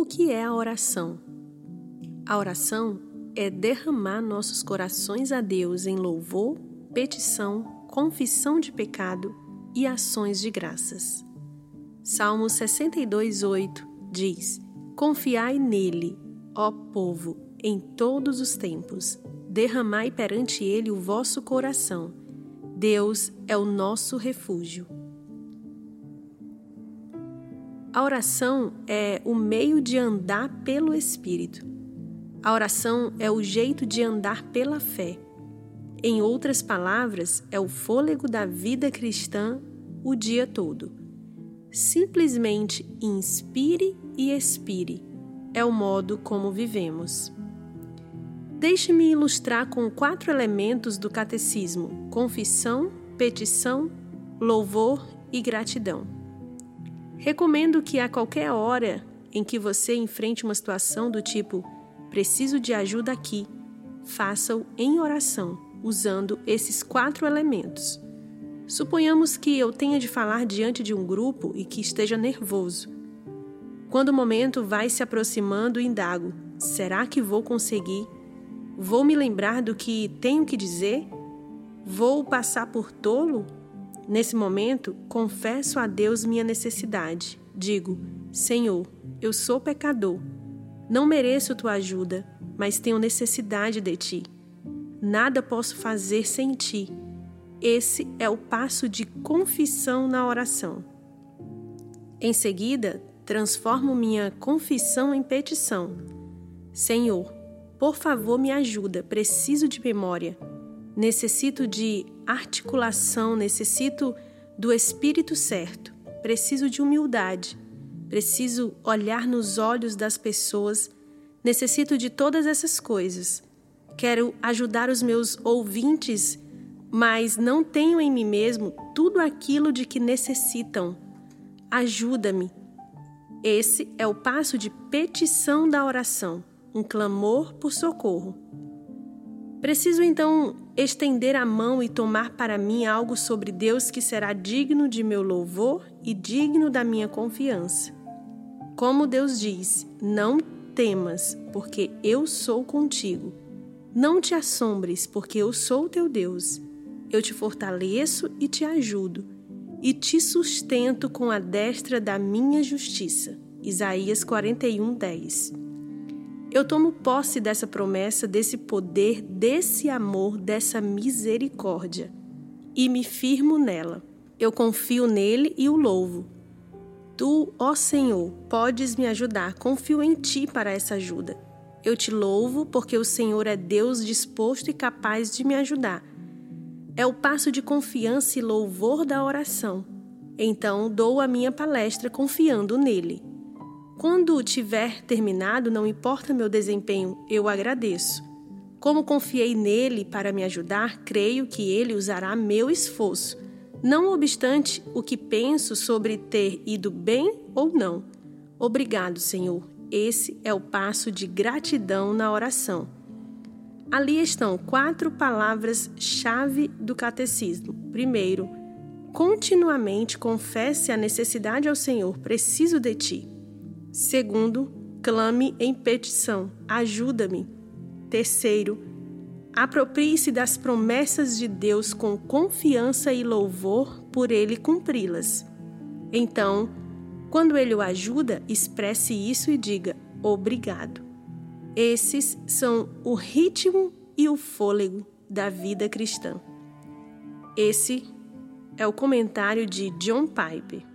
O que é a oração? A oração é derramar nossos corações a Deus em louvor, petição, confissão de pecado e ações de graças. Salmo 62:8 diz: Confiai nele, ó povo, em todos os tempos. Derramai perante ele o vosso coração. Deus é o nosso refúgio. A oração é o meio de andar pelo Espírito. A oração é o jeito de andar pela fé. Em outras palavras, é o fôlego da vida cristã o dia todo. Simplesmente inspire e expire é o modo como vivemos. Deixe-me ilustrar com quatro elementos do catecismo: confissão, petição, louvor e gratidão. Recomendo que a qualquer hora em que você enfrente uma situação do tipo preciso de ajuda aqui, faça-o em oração, usando esses quatro elementos. Suponhamos que eu tenha de falar diante de um grupo e que esteja nervoso. Quando o momento vai se aproximando, indago: será que vou conseguir? Vou me lembrar do que tenho que dizer? Vou passar por tolo Nesse momento, confesso a Deus minha necessidade. Digo: Senhor, eu sou pecador. Não mereço tua ajuda, mas tenho necessidade de ti. Nada posso fazer sem ti. Esse é o passo de confissão na oração. Em seguida, transformo minha confissão em petição. Senhor, por favor, me ajuda, preciso de memória necessito de articulação, necessito do espírito certo, preciso de humildade, preciso olhar nos olhos das pessoas, necessito de todas essas coisas. Quero ajudar os meus ouvintes, mas não tenho em mim mesmo tudo aquilo de que necessitam. Ajuda-me. Esse é o passo de petição da oração, um clamor por socorro. Preciso então estender a mão e tomar para mim algo sobre Deus que será digno de meu louvor e digno da minha confiança. Como Deus diz: Não temas, porque eu sou contigo. Não te assombres, porque eu sou teu Deus. Eu te fortaleço e te ajudo, e te sustento com a destra da minha justiça. Isaías 41, 10. Eu tomo posse dessa promessa, desse poder, desse amor, dessa misericórdia e me firmo nela. Eu confio nele e o louvo. Tu, ó Senhor, podes me ajudar, confio em ti para essa ajuda. Eu te louvo porque o Senhor é Deus disposto e capaz de me ajudar. É o passo de confiança e louvor da oração. Então dou a minha palestra confiando nele. Quando tiver terminado, não importa meu desempenho, eu agradeço. Como confiei nele para me ajudar, creio que ele usará meu esforço, não obstante o que penso sobre ter ido bem ou não. Obrigado, Senhor. Esse é o passo de gratidão na oração. Ali estão quatro palavras-chave do catecismo. Primeiro, continuamente confesse a necessidade ao Senhor, preciso de ti. Segundo, clame em petição, ajuda-me. Terceiro, aproprie-se das promessas de Deus com confiança e louvor por ele cumpri-las. Então, quando ele o ajuda, expresse isso e diga obrigado. Esses são o ritmo e o fôlego da vida cristã. Esse é o comentário de John Piper.